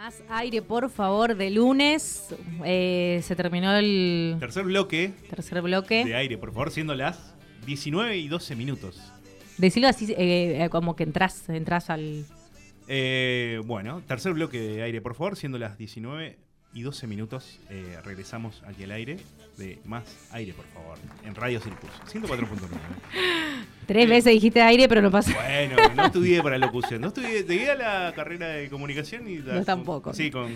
Más aire, por favor, de lunes. Eh, se terminó el Tercer bloque tercer bloque. de aire, por favor, siendo las 19 y 12 minutos. Decirlo así, eh, eh, como que entras, entras al... Eh, bueno, tercer bloque de aire, por favor, siendo las 19 y 12 minutos. eh, regresamos aquí al aire de más aire, por favor, en Radio Circus 104.9. Tres veces dijiste aire, pero no pasa. Bueno, no estudié para locución, no estudié, llegué a la carrera de comunicación y... Yo tampoco. Sí, con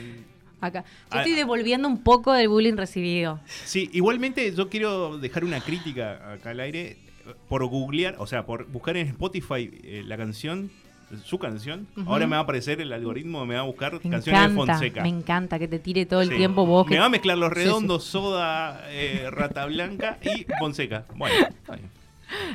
Acá. Yo Ah, estoy devolviendo un poco del bullying recibido. Sí, igualmente yo quiero dejar una crítica acá al aire eh, por googlear, o sea, por buscar en Spotify eh, la canción, su canción. Ahora me va a aparecer el algoritmo, me va a buscar Me canciones de encanta, Fonseca. me encanta que te tire todo el Sí. tiempo vos. Me que- va a mezclar los Sí, sí. redondos, soda, eh, rata blanca y Fonseca. Bueno, está bien.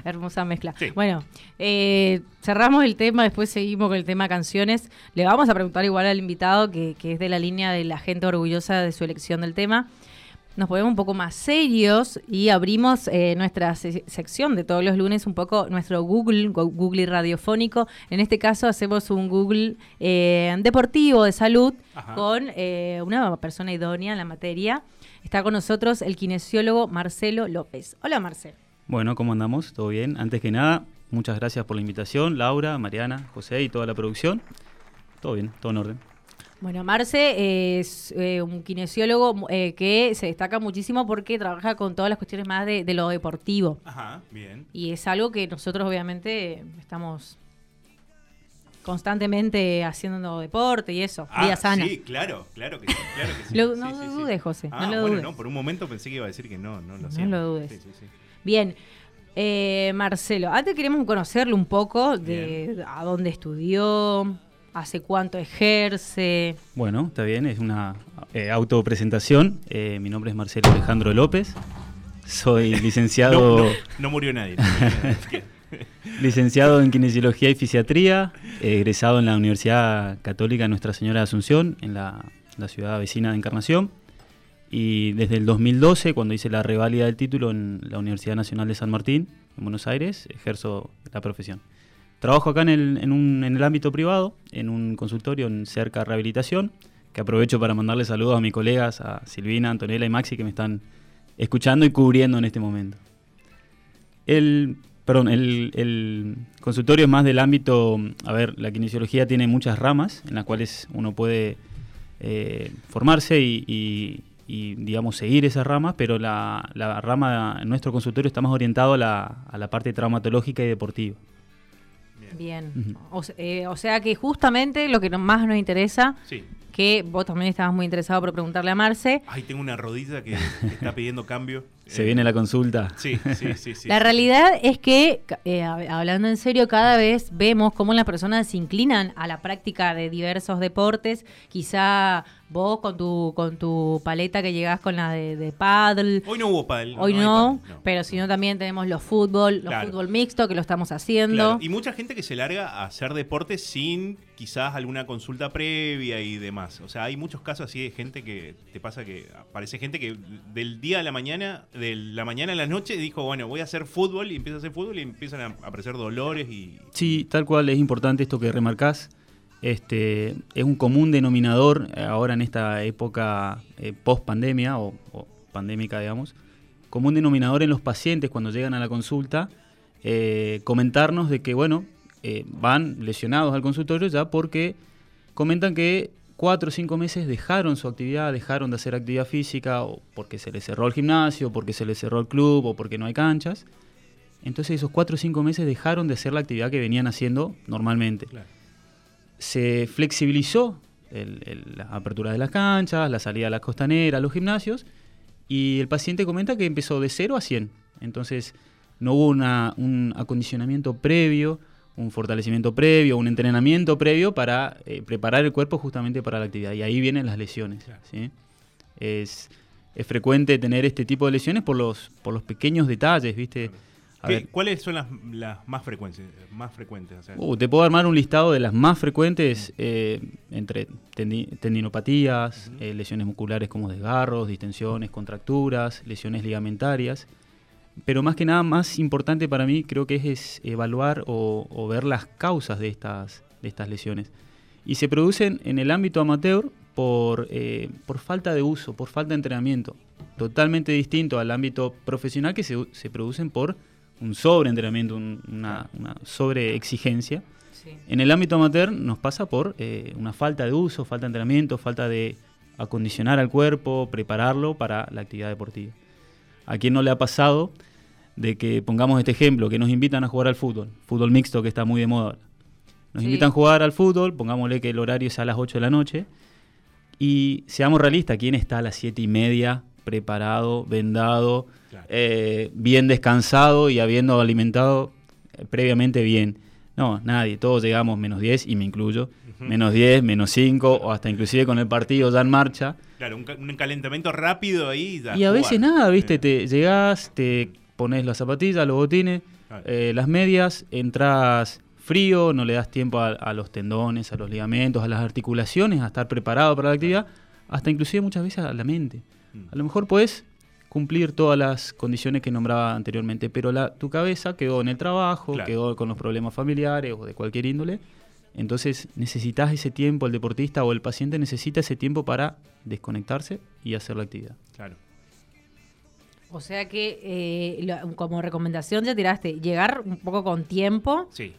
Hermosa mezcla. Sí. Bueno, eh, cerramos el tema, después seguimos con el tema canciones. Le vamos a preguntar igual al invitado, que, que es de la línea de la gente orgullosa de su elección del tema. Nos ponemos un poco más serios y abrimos eh, nuestra se- sección de todos los lunes, un poco nuestro Google, go- Google radiofónico. En este caso hacemos un Google eh, deportivo de salud Ajá. con eh, una persona idónea en la materia. Está con nosotros el kinesiólogo Marcelo López. Hola Marcelo. Bueno, ¿cómo andamos? ¿Todo bien? Antes que nada, muchas gracias por la invitación, Laura, Mariana, José y toda la producción. Todo bien, todo en orden. Bueno, Marce es eh, un kinesiólogo eh, que se destaca muchísimo porque trabaja con todas las cuestiones más de, de lo deportivo. Ajá, bien. Y es algo que nosotros obviamente estamos constantemente haciendo deporte y eso, Ah, vida sana. sí, claro, claro que sí, claro que sí. Lo- no sí, lo sí. dudes, José, Ah, no lo bueno, dudes. no, por un momento pensé que iba a decir que no, no lo No hacía. lo dudes. Bien, eh, Marcelo, antes queremos conocerle un poco de a dónde estudió, hace cuánto ejerce. Bueno, está bien, es una eh, autopresentación. Eh, mi nombre es Marcelo Alejandro López. Soy licenciado, No, no, no murió nadie. no murió nadie. licenciado en Kinesiología y Fisiatría, egresado en la Universidad Católica Nuestra Señora de Asunción, en la, la ciudad vecina de Encarnación. Y desde el 2012, cuando hice la reválida del título en la Universidad Nacional de San Martín, en Buenos Aires, ejerzo la profesión. Trabajo acá en el, ámbito privado, en un consultorio en Cerca Rehabilitación, que aprovecho para mandarle saludos a mis colegas, a Silvina, Antonella y Maxi, que me están escuchando y cubriendo en este momento. El, perdón, el, consultorio es más del ámbito, a ver, la kinesiología tiene muchas ramas en las cuales uno puede eh, formarse y, digamos, seguir esas ramas, pero la, rama nuestro consultorio está más orientado a la, a la parte traumatológica y deportiva. Bien. O, eh, o sea que justamente lo que más nos interesa, Sí. que vos también estabas muy interesado por preguntarle a Marce, Ay, tengo una rodilla que está pidiendo cambio. Se Eh, viene la consulta. Sí, sí, sí. sí la sí. realidad es que, eh, hab- hablando en serio, cada vez vemos cómo las personas se inclinan a la práctica de diversos deportes. Quizá vos con tu con tu paleta que llegás con la de, de paddle, Hoy no hubo pádel. hoy no, pero si no también tenemos los fútbol, los Claro. fútbol mixto que lo estamos haciendo. Claro, Y mucha gente que se larga a hacer deporte sin quizás alguna consulta previa y demás. O sea, hay muchos casos así de gente que te pasa que aparece gente que del día a la mañana, de la mañana a la noche dijo, bueno, voy a hacer fútbol y empieza a hacer fútbol y empiezan a aparecer dolores y Sí, tal cual es importante esto que remarcás. Este, es un común denominador eh, ahora en esta época eh, post pandemia o, pandémica, digamos, común denominador en los pacientes cuando llegan a la consulta, eh, comentarnos de que, bueno, van lesionados al consultorio ya porque comentan que cuatro o cinco meses dejaron su actividad, dejaron de hacer actividad física, o porque se les cerró el gimnasio, porque se les cerró el club, o porque no hay canchas. Entonces esos cuatro o cinco meses dejaron de hacer la actividad que venían haciendo normalmente. Se flexibilizó el- el- la apertura de las canchas, la salida a las costaneras, los gimnasios, y el paciente comenta que empezó de 0 a 100. Entonces no hubo una- un acondicionamiento previo, un fortalecimiento previo, un entrenamiento previo para eh, preparar el cuerpo justamente para la actividad. Y ahí vienen las lesiones. Claro. ¿sí? Es, es frecuente tener este tipo de lesiones por los, por los pequeños detalles, ¿viste? ¿Qué- ver, ¿Cuáles son las, las más frecuentes? Más frecuentes o sea, Uh, te puedo armar un listado de las más frecuentes eh, entre tendi- tendinopatías, eh, lesiones musculares como desgarros, distensiones, contracturas, lesiones ligamentarias. Pero más que nada, más importante para mí creo que es, es evaluar o, o ver las causas de estas, de estas lesiones. Y se producen en el ámbito amateur por, eh, por falta de uso, por falta de entrenamiento. Totalmente distinto al ámbito profesional que se, se producen por un sobreentrenamiento, un, una, una sobreexigencia. Sí. En el ámbito amateur nos pasa por eh, una falta de uso, falta de entrenamiento, falta de acondicionar al cuerpo, prepararlo para la actividad deportiva. ¿A quién no le ha pasado de que, pongamos este ejemplo, que nos invitan a jugar al fútbol, fútbol mixto que está muy de moda ahora? Nos Sí. invitan a jugar al fútbol, pongámosle que el horario es a las 8 de la noche, y seamos realistas, ¿quién está a las 7 y media preparado, vendado. Eh, bien descansado y habiendo alimentado eh, previamente bien? No, nadie, todos llegamos menos 10 y me incluyo, menos 10, menos 5 o hasta inclusive con el partido ya en marcha. Claro, un, ca- un calentamiento rápido ahí. ya Y a veces nada, viste, te llegás, te pones las zapatillas, los botines, Claro. eh, las medias, entras frío, no le das tiempo a, a los tendones, a los ligamentos, a las articulaciones, a estar preparado para la actividad, hasta inclusive muchas veces a la mente. Mm. A lo mejor puedes cumplir todas las condiciones que nombraba anteriormente, pero la, tu cabeza quedó en el trabajo, Claro. quedó con los problemas familiares o de cualquier índole. Entonces necesitas ese tiempo, el deportista o el paciente necesita ese tiempo para desconectarse y hacer la actividad. Claro. O sea que eh, lo- como recomendación ya tiraste, llegar un poco con tiempo, Sí.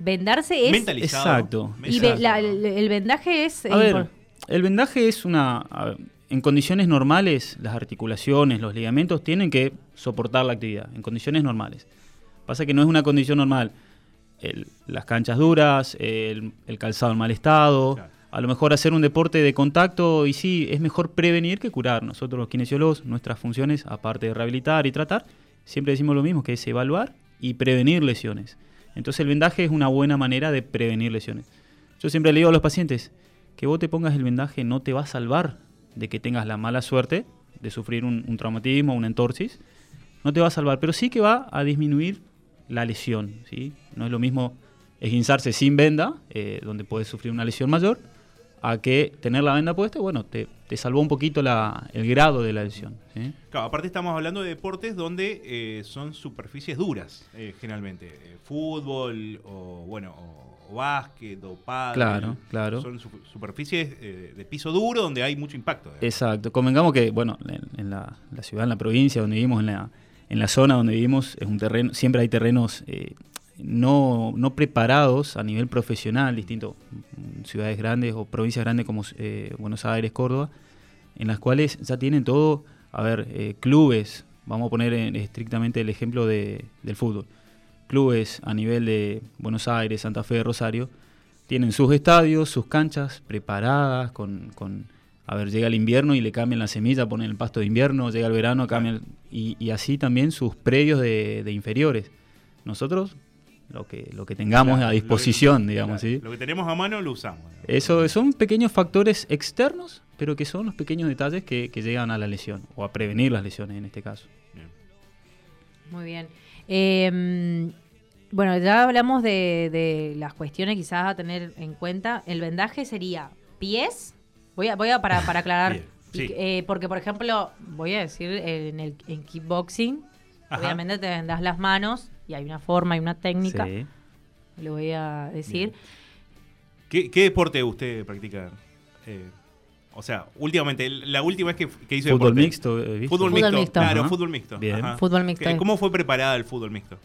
vendarse es... Mentalizado. Exacto. Y ve- Exacto. la- el, el vendaje es... A eh, ver, el vendaje es una... a ver, en condiciones normales, las articulaciones, los ligamentos tienen que soportar la actividad, en condiciones normales. Pasa que no es una condición normal. El- las canchas duras, el, el calzado en mal estado, Claro. a lo mejor hacer un deporte de contacto, y sí, es mejor prevenir que curar. Nosotros los kinesiólogos, nuestras funciones, aparte de rehabilitar y tratar, siempre decimos lo mismo, que es evaluar y prevenir lesiones. Entonces el vendaje es una buena manera de prevenir lesiones. Yo siempre le digo a los pacientes que vos te pongas el vendaje no te va a salvar de que tengas la mala suerte de sufrir un, un traumatismo, una entorsis. No te va a salvar, pero sí que va a disminuir la lesión. ¿sí? No es lo mismo esguinzarse sin venda, eh, donde puedes sufrir una lesión mayor, a que tener la venda puesta, bueno, te, te salvó un poquito la- el grado de la lesión. Claro, aparte estamos hablando de deportes donde eh, son superficies duras, eh, generalmente. Eh, fútbol o, bueno, o básquet o pádel. Claro, claro. Son su- superficies eh, de piso duro donde hay mucho impacto. digamos. Exacto. Convengamos que, bueno, en, en la, la ciudad, en la provincia donde vivimos, en la, en la zona donde vivimos, es un terreno, siempre hay terrenos eh, no, no preparados a nivel profesional, distinto mm, ciudades grandes o provincias grandes como eh, Buenos Aires, Córdoba, en las cuales ya tienen todo, a ver, eh, clubes, vamos a poner en- estrictamente el ejemplo de- del fútbol, clubes a nivel de Buenos Aires, Santa Fe, Rosario, tienen sus estadios, sus canchas preparadas con, con- a ver, llega el invierno y le cambian la semilla, ponen el pasto de invierno, llega el verano, cambian, y, y así también sus predios de, de inferiores. Nosotros, lo que, lo que tengamos Claro, a lo disposición, que- digamos, claro, ¿sí? Lo que tenemos a mano lo usamos. digamos. Eso son pequeños factores externos, pero que son los pequeños detalles que, que llegan a la lesión, o a prevenir las lesiones en este caso. Bien. Muy bien. Eh, bueno, ya hablamos de, de las cuestiones quizás a tener en cuenta. El vendaje sería pies. Voy a, voy a para, para aclarar. Sí. Eh, porque, por ejemplo, voy a decir en el en kickboxing, Ajá. obviamente te vendas las manos y hay una forma y una técnica. Sí. Le voy a decir. Bien. ¿Qué, qué deporte usted practica? Eh, o sea, últimamente, la última vez que, que hizo Fútbol deporte. mixto, ¿viste? Fútbol, Fútbol mixto, mixto. claro, Ajá. fútbol mixto. Bien. ajá. Fútbol mixto. ¿Qué- ¿Cómo fue preparada el fútbol mixto?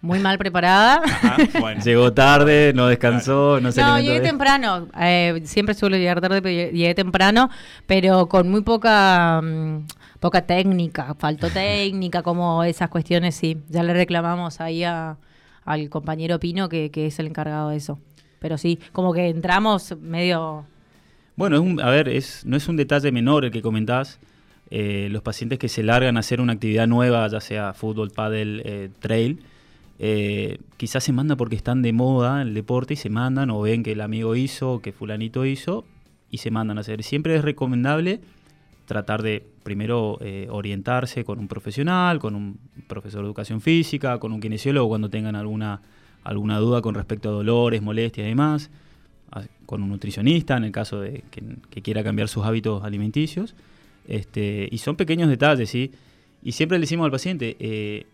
Muy mal preparada. Ajá, bueno. Llegó tarde, no descansó, no se No, llegué bien. temprano. Eh, siempre suelo llegar tarde, pero llegué- temprano, pero con muy poca mm, poca técnica. Faltó técnica, como esas cuestiones, sí. Ya le reclamamos ahí a- al compañero Pino, que, que es el encargado de eso. Pero sí, como que entramos medio... Bueno, es un- a ver, es, no es un detalle menor el que comentás. Eh, los pacientes que se largan a hacer una actividad nueva, ya sea fútbol, pádel, eh, trail, eh, quizás se manda porque están de moda el deporte y se mandan o ven que el amigo hizo, que fulanito hizo y se mandan a hacer. Siempre es recomendable tratar de primero orientarse con un profesional, con un profesor de educación física, con un kinesiólogo cuando tengan alguna, alguna duda con respecto a dolores, molestias y demás con un nutricionista en el caso de que, quiera cambiar sus hábitos alimenticios. Este, y son pequeños detalles, ¿sí? Y siempre le decimos al paciente, eh,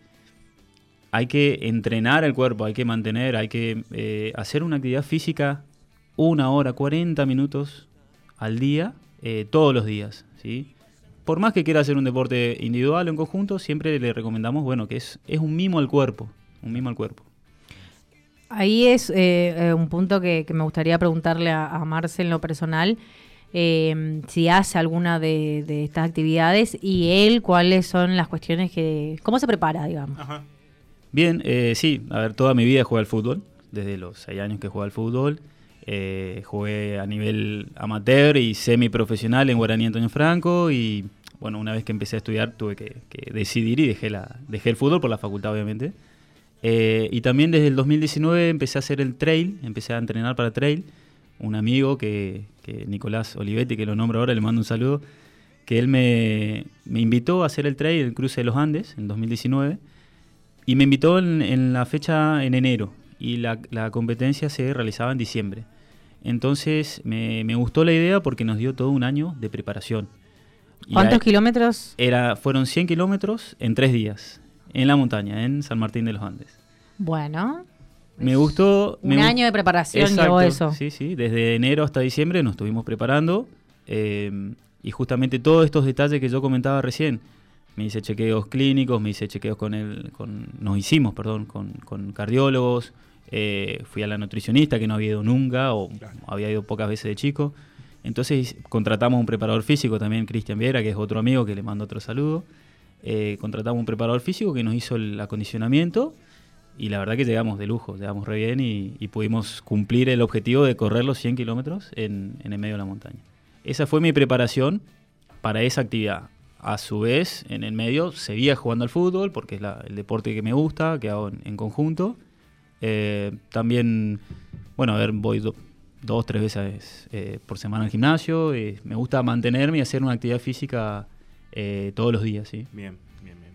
hay que entrenar el cuerpo, hay que mantener, hay que eh, hacer una actividad física una hora, 40 minutos al día, eh, todos los días, ¿sí? Por más que quiera hacer un deporte individual o en conjunto, siempre le recomendamos, bueno, que es, es un mimo al cuerpo, un mimo al cuerpo. Ahí es eh, eh, un punto que, me gustaría preguntarle a, a Marce en lo personal. eh, si hace alguna de, de estas actividades y él cuáles son las cuestiones que... ¿Cómo se prepara, digamos? Ajá. Bien, eh, sí, a ver, toda mi vida jugué al fútbol, desde los 6 años que jugué al fútbol. Eh, jugué a nivel amateur y semiprofesional en Guaraní Antonio Franco y bueno, una vez que empecé a estudiar tuve que, que decidir y dejé, la, dejé el fútbol por la facultad obviamente. Eh, y también desde el 2019 empecé a hacer el trail, empecé a entrenar para trail. Un amigo que, que Nicolás Olivetti, que lo nombro ahora, le mando un saludo, que él me, me invitó a hacer el trail, el cruce de los Andes, en 2019. Y me invitó en, en la fecha en enero y la, la competencia se realizaba en diciembre. Entonces me, me gustó la idea porque nos dio todo un año de preparación. Y ¿Cuántos a- kilómetros? Era, fueron 100 kilómetros en tres días, en la montaña, en San Martín de los Andes. Bueno, Me gustó... un me gu- año de preparación Exacto, llevó eso. Sí, sí, desde enero hasta diciembre nos estuvimos preparando eh, y justamente todos estos detalles que yo comentaba recién, me hice chequeos clínicos, me hice chequeos con el, con, nos hicimos, perdón, con, con cardiólogos, eh, fui a la nutricionista que no había ido nunca o Claro. había ido pocas veces de chico. Entonces contratamos un preparador físico también, Cristian Viera, que es otro amigo que le mando otro saludo. Eh, contratamos un preparador físico que nos hizo el acondicionamiento y la verdad que llegamos de lujo, llegamos re bien y, y pudimos cumplir el objetivo de correr los 100 kilómetros en, en el medio de la montaña. Esa fue mi preparación para esa actividad. A su vez, en el medio seguía jugando al fútbol porque es la- el deporte que me gusta, que hago en, en conjunto. Eh, también, bueno, a ver, voy do- dos, tres veces eh, por semana al gimnasio. eh, me gusta mantenerme y hacer una actividad física eh, todos los días, ¿sí? Bien, bien, bien.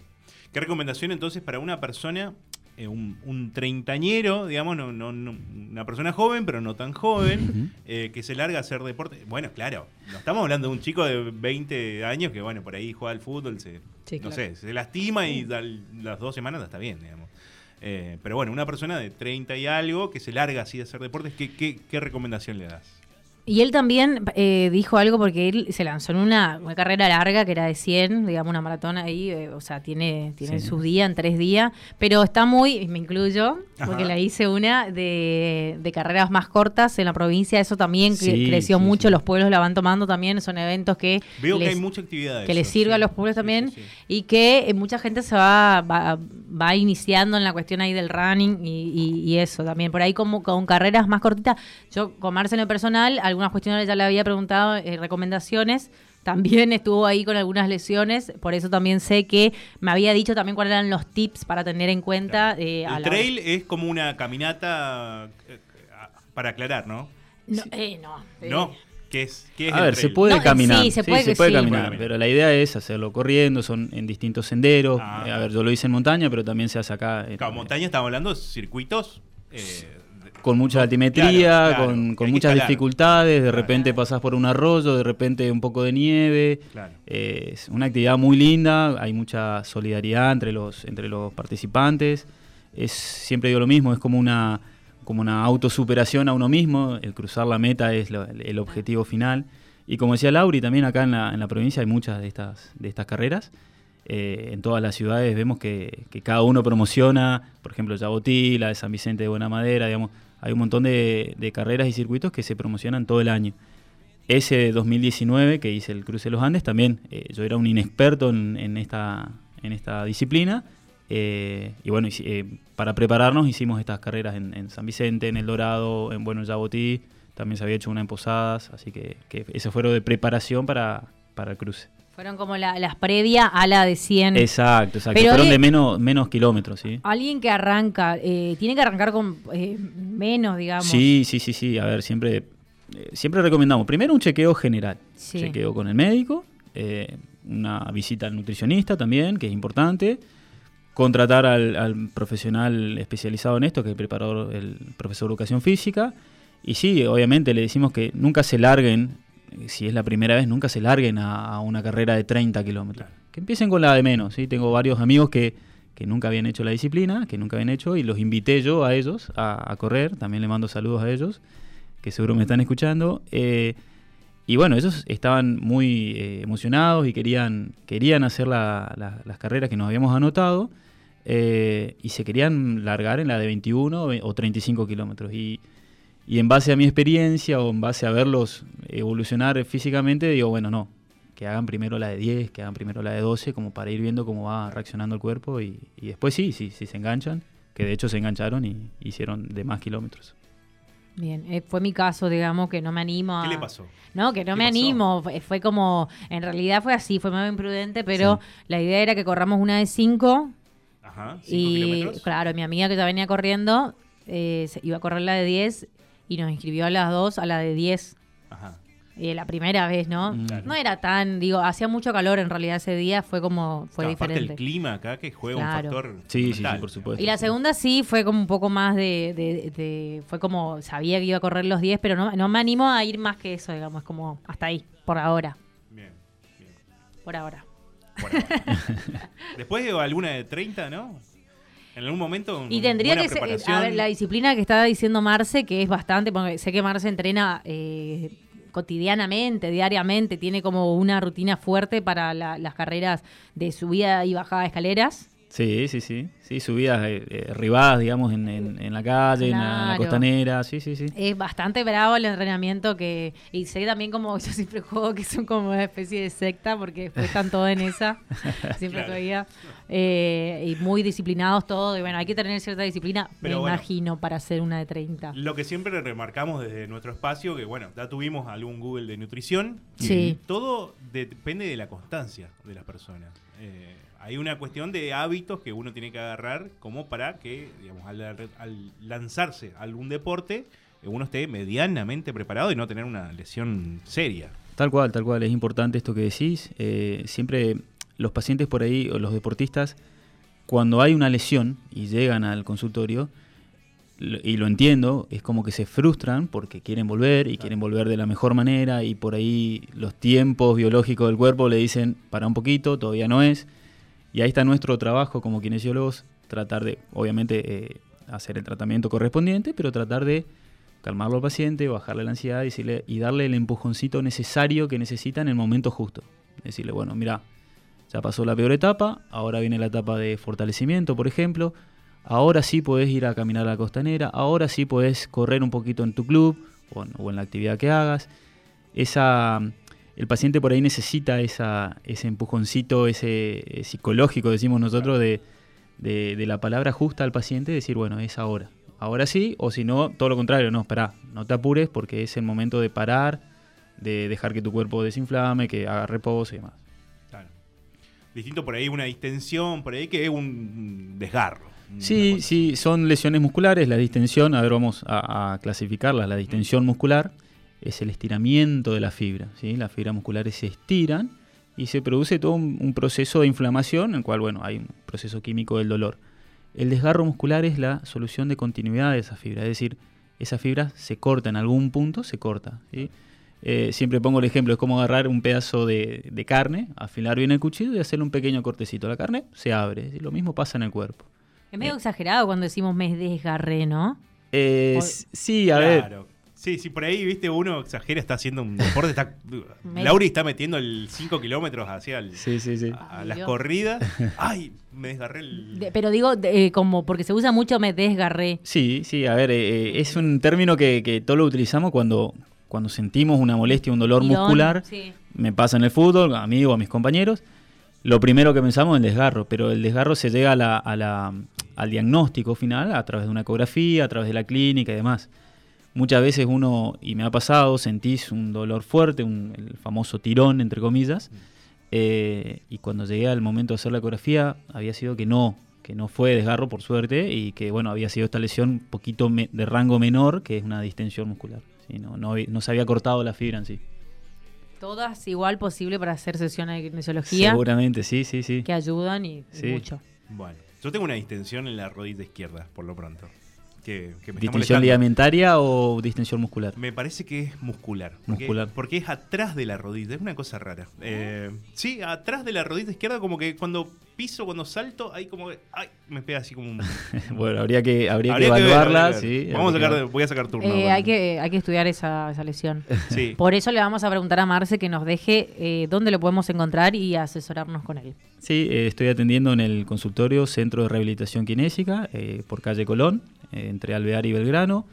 ¿Qué recomendación entonces para una persona, eh, un, un treintañero, digamos, no, no- no- una persona joven, pero no tan joven, eh, que se larga a hacer deporte? Bueno, claro, no estamos hablando de un chico de 20 años que, bueno, por ahí juega al fútbol, se, Sí, no sé, se lastima y da- las dos semanas está bien, digamos. Eh, pero bueno, una persona de 30 y algo que se larga así de hacer deportes, ¿qué, qué, qué recomendación le das? Y él también eh, dijo algo porque él se lanzó en una, una carrera larga que era de 100, digamos, una maratón ahí, eh, o sea, tiene, tiene Sí. sus días en tres días, pero está muy, y me incluyo, porque la hice una de, de carreras más cortas en la provincia, eso también Sí, creció sí, mucho, los pueblos la van tomando también, son eventos que... Veo que les- hay mucha actividad. de que le eso, sirva sí. a los pueblos también y que eh, mucha gente se va, va, va iniciando en la cuestión ahí del running y, y- y eso también. Por ahí como con carreras más cortitas, yo con Marcelo personal, algunas cuestiones ya le había preguntado, eh, recomendaciones. También estuvo ahí con algunas lesiones, por eso también sé que me había dicho también cuáles eran los tips para tener en cuenta. eh, a El la- trail es como una caminata, eh, para aclarar, ¿no? No, eh, no. ¿No? ¿Qué es? ¿Qué es A ver, se puede No, caminar. sí, se puede sí. caminar, pero la idea es hacerlo corriendo, son en distintos senderos. Ah. Eh, a ver, yo lo hice en montaña, pero también se hace acá. en- Claro, montaña estamos hablando de circuitos. eh, Con mucha altimetría, Claro, claro, con, con muchas escalar. dificultades, de Claro. repente pasás por un arroyo, de repente un poco de nieve. Eh, es una actividad muy linda, hay mucha solidaridad entre los, entre los participantes. Es, siempre digo lo mismo, es como una, como una autosuperación a uno mismo, el cruzar la meta es lo- el objetivo final. Y como decía Lauri, también acá en la, en la provincia hay muchas de estas, de estas carreras. Eh, en todas las ciudades vemos que, que cada uno promociona, por ejemplo, Yabotí, la de San Vicente de Buena Madera, digamos, hay un montón de, carreras y circuitos que se promocionan todo el año. Ese de 2019 que hice el Cruce de los Andes también, eh, yo era un inexperto en, en esta, en esta disciplina eh, y bueno, eh, para prepararnos hicimos estas carreras en, en San Vicente, en El Dorado, en Bueno Yabotí, también se había hecho una en Posadas, así que, que ese fueron de preparación para, para el cruce. Fueron como la- las previas a la de 100. Exacto, exacto. Pero Fueron de- menos, menos kilómetros, ¿sí? Alguien que arranca, eh, tiene que arrancar con eh, menos, digamos. Sí, sí, sí, sí. A ver, siempre, eh, siempre recomendamos. Primero un chequeo general. Sí. Chequeo con el médico, eh, una visita al nutricionista también, que es importante. Contratar al, al profesional especializado en esto, que es el preparador, el profesor de educación física. Y sí, obviamente le decimos que nunca se larguen, si es la primera vez, nunca se larguen a, a una carrera de 30 kilómetros. Claro. Que empiecen con la de menos. ¿sí? Tengo varios amigos que, que nunca habían hecho la disciplina, que nunca habían hecho, y los invité yo a ellos a, a correr. También le mando saludos a ellos, que seguro me están escuchando. Eh, Y bueno, ellos estaban muy eh, emocionados y querían, querían hacer la- la- las carreras que nos habíamos anotado eh, y se querían largar en la de 21 o ve- o 35 kilómetros. Y, y en base a mi experiencia o en base a verlos evolucionar físicamente, digo, bueno, no, que hagan primero la de 10, que hagan primero la de 12, como para ir viendo cómo va reaccionando el cuerpo y, y después sí, sí, sí se enganchan, que de hecho se engancharon y hicieron de más kilómetros. Bien, eh, fue mi caso, digamos, que no me animo a... ¿Qué le pasó? No, que no ¿Qué me pasó? animo. Fue, fue como, en realidad fue así, fue medio imprudente, pero Sí. la idea era que corramos una de 5 Ajá, cinco y, kilómetros. claro, mi amiga que ya venía corriendo eh, iba a correr la de 10 y nos inscribió a las dos a la de 10. Ajá. Eh, la primera vez, ¿no? Mm. Claro. No era tan, digo, hacía mucho calor en realidad ese día, fue como, fue Claro, aparte diferente. el clima acá que juega Claro. un factor. Sí, sí, por supuesto. Y la segunda sí fue como un poco más de, de- de- fue como, sabía que iba a correr los 10, pero no, no me animo a ir más que eso, digamos, como hasta ahí, por ahora, Bien, bien. por ahora. Por ahora. Después de alguna de 30, ¿no? En algún momento. Y tendría que ser, eh, a ver, la disciplina que estaba diciendo Marce, que es bastante, porque sé que Marce entrena eh, cotidianamente, diariamente, tiene como una rutina fuerte para la- las carreras de subida y bajada de escaleras. Sí, sí, sí. Sí, subidas eh, eh, arribadas, digamos, en, en- en la calle, en la, en la Claro. costanera. Sí, sí, sí. Es bastante bravo el entrenamiento que. Y sé también como yo siempre juego que son como una especie de secta, porque después están todos en esa. siempre Claro. todavía. eh, y muy disciplinados todos. Y bueno, hay que tener cierta disciplina, Pero me bueno. imagino, para hacer una de 30. Lo que siempre remarcamos desde nuestro espacio, que bueno, ya tuvimos algún Google de nutrición. Sí. Todo depende de la constancia de las personas. Eh, hay una cuestión de hábitos que uno tiene que agarrar como para que, digamos, al, al lanzarse a algún deporte, uno esté medianamente preparado y no tener una lesión seria. Tal cual, tal cual. Es importante esto que decís. Eh, siempre los pacientes por ahí, o los deportistas, cuando hay una lesión y llegan al consultorio, y lo entiendo, es como que se frustran porque quieren volver y quieren volver de la mejor manera y por ahí los tiempos biológicos del cuerpo le dicen, para un poquito, todavía no es. Y ahí está nuestro trabajo como kinesiólogos, tratar de, obviamente, eh, hacer el tratamiento correspondiente, pero tratar de calmarlo al paciente, bajarle la ansiedad y, decirle, y darle el empujoncito necesario que necesita en el momento justo. Decirle, bueno, mira, ya pasó la peor etapa, ahora viene la etapa de fortalecimiento, por ejemplo, ahora sí podés ir a caminar a la costanera, ahora sí podés correr un poquito en tu club o en la actividad que hagas. Esa, el paciente por ahí necesita esa, ese empujoncito, ese eh, psicológico, decimos nosotros, de, de- de la palabra justa al paciente, decir, bueno, es ahora. Ahora sí, o si no, todo lo contrario, no, espera, no te apures porque es el momento de parar, de dejar que tu cuerpo desinflame, que haga reposo y demás. Claro. Distinto por ahí una distensión, por ahí que es un desgarro. Sí, sí, son lesiones musculares. La distensión, a ver, vamos a, a clasificarlas. La distensión muscular es el estiramiento de la fibra. ¿sí? Las fibras musculares se estiran y se produce todo un, un proceso de inflamación, en el cual, bueno, hay un proceso químico del dolor. El desgarro muscular es la solución de continuidad de esa fibra, es decir, esa fibra se corta en algún punto, se corta. ¿sí? Eh, siempre pongo el ejemplo, es como agarrar un pedazo de, de carne, afilar bien el cuchillo y hacerle un pequeño cortecito. La carne se abre, ¿sí? lo mismo pasa en el cuerpo. Es medio exagerado cuando decimos me desgarré, ¿no? Eh, sí, a ver. Sí, sí, por ahí, viste, uno exagera, está haciendo un deporte, está... Lauri está metiendo el 5 kilómetros hacia el, Sí, sí, sí. a Ay, las Dios. corridas. Ay, me desgarré el... De- pero digo, de- eh, como porque se usa mucho me desgarré. Sí, sí, a ver, eh, eh, es un término que, que todos lo utilizamos cuando, cuando sentimos una molestia, un dolor muscular. sí. Me pasa en el fútbol, a mí o a mis compañeros. Lo primero que pensamos es el desgarro, pero el desgarro se llega a la- a la- al diagnóstico final a través de una ecografía, a través de la clínica y demás. Muchas veces uno, y me ha pasado, sentís un dolor fuerte, un- el famoso tirón, entre comillas, eh, y cuando llegué al momento de hacer la ecografía había sido que no, que no fue desgarro por suerte y que bueno, había sido esta lesión un poquito me- de rango menor, que es una distensión muscular. Sí, no, no, se había cortado la fibra en sí. Todas igual posible para hacer sesiones de kinesiología Seguramente, sí, sí, sí. que ayudan y, y Sí. mucho. Bueno, yo tengo una distensión en la rodilla izquierda, por lo pronto. Que, que me ¿Distensión ligamentaria o distensión muscular? Me parece que es muscular. Porque, Muscular. Porque es atrás de la rodilla. Es una cosa rara. Eh, sí, atrás de la rodilla izquierda, como que cuando piso, cuando salto, hay como que. Ay, me pega así como un. bueno, habría que, habría Habría que evaluarla. habría que ver. sí, Vamos a sacar, voy a sacar turno. Eh, bueno. hay, que, hay que estudiar esa, esa lesión. Sí. Por eso le vamos a preguntar a Marce que nos deje eh, dónde lo podemos encontrar y asesorarnos con él. Sí, eh, estoy atendiendo en el consultorio Centro de Rehabilitación Kinésica eh, por calle Colón, entre Alvear y Belgrano.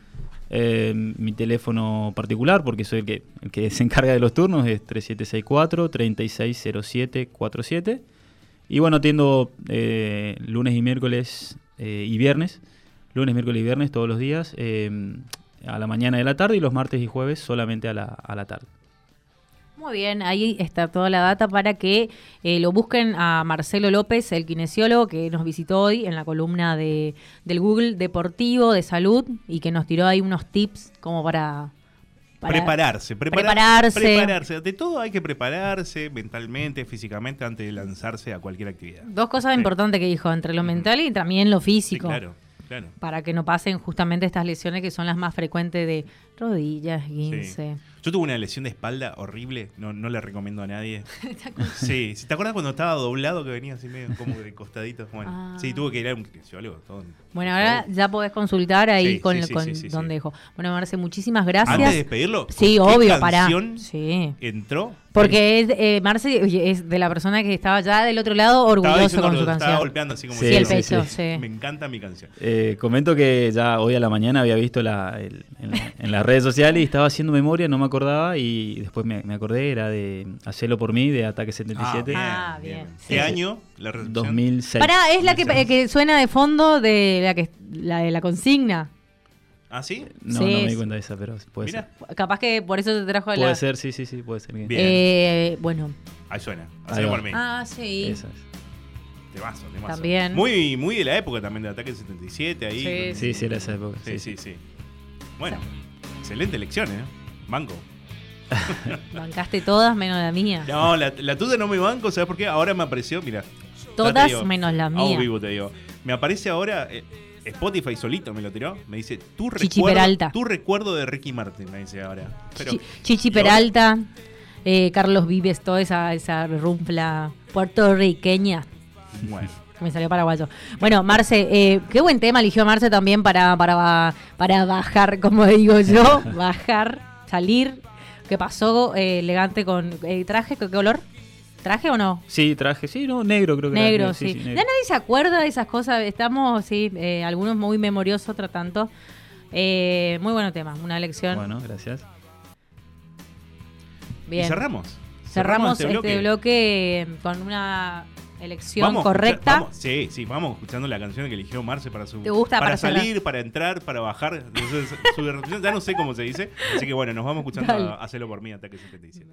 Eh, mi teléfono particular, porque soy el que, el que se encarga de los turnos, es 3764-360747. Y bueno, atiendo eh, lunes y miércoles eh, y viernes. Lunes, miércoles y viernes todos los días, eh, a la mañana y a la tarde, y los martes y jueves solamente a la, a la tarde. Muy bien, ahí está toda la data para que eh, lo busquen a Marcelo López, el kinesiólogo que nos visitó hoy en la columna de, del Google Deportivo de Salud y que nos tiró ahí unos tips como para... para- prepararse, prepara- Prepararse. prepararse. De todo hay que prepararse mentalmente, físicamente, antes de lanzarse a cualquier actividad. Dos cosas Sí. importantes que dijo, entre lo mental y también lo Sí, físico. claro, claro. Para que no pasen justamente estas lesiones que son las más frecuentes de rodillas, Sí. Yo tuve una lesión de espalda horrible, no, no le recomiendo a nadie. sí, si ¿te acuerdas cuando estaba doblado que venía así medio como de costadito? Bueno, Ah. sí, tuve que ir a un kinesiólogo. Todo, Bueno, ahora ya podés consultar ahí Sí, con, sí, sí, con sí, sí, donde sí. dejó. Bueno, Marce, muchísimas gracias. Antes de despedirlo, Sí, ¿con qué obvio, pará. canción Sí. entró? Porque es, eh, Marce es de la persona que estaba ya del otro lado Estaba orgulloso con su estaba canción. golpeando así como Sí, Sí, el pecho, sí. sí. Me encanta mi canción. Eh, comento que ya hoy a la mañana había visto la, el- en, la- en las redes sociales y estaba haciendo memoria, no me acordaba y después me, me acordé, era de Hacelo por mí, de Ataque 77, Ah, bien. ¿Qué Sí. año la recepción? 2006. Pará, es la que, 2006. que suena de fondo de la que la de la consigna. ¿Ah, sí? No, Sí, no me di cuenta de esa, pero puede Mira, ser. Capaz que por eso te trajo Puede la. ser, sí, sí, sí, puede ser. Bien. Eh, bueno. ahí suena. Hacelo por mí. Ah, sí. Esa es. Temazo, temazo. También. Muy, muy de la época también de Ataque 77 ahí. Sí, con- Sí, sí, era esa época. Sí, sí, sí. Bueno, excelente elección, ¿eh? Banco. Bancaste todas menos la mía. No, la, la tuya no me banco, ¿sabes por qué? Ahora me apareció, mira. Todas menos la mía. vivo te digo. Me aparece ahora eh, Spotify solito me lo tiró. Me dice, tu Chichi recuerdo, Peralta. tu recuerdo de Ricky Martin, me dice ahora. Pero, Chichi Peralta, eh, Carlos Vives, toda esa, esa rumpla puertorriqueña. bueno. Me salió paraguayo. Bueno, Marce, eh, qué buen tema eligió Marce también para, para, para bajar, como digo yo, bajar, salir. ¿Qué pasó? Eh, elegante con eh, traje, ¿qué color? ¿Traje o no? Sí, traje, sí, no, negro creo que era, Negro, sí. negro. Ya nadie se acuerda de esas cosas. Estamos, sí, eh, algunos muy memoriosos, otros tanto. Eh, muy buen tema, una elección. Bueno, gracias. Bien. Y cerramos. Cerramos este bloque. con una elección Vamos a correcta. vamos- sí, sí, vamos escuchando la canción que eligió Marce para su. ¿Te gusta para salir, para entrar, para bajar. Entonces, su reflexión, ya no sé cómo se dice. Así que bueno, nos vamos escuchando Dale. a Hacelo por mí, Ataque 77.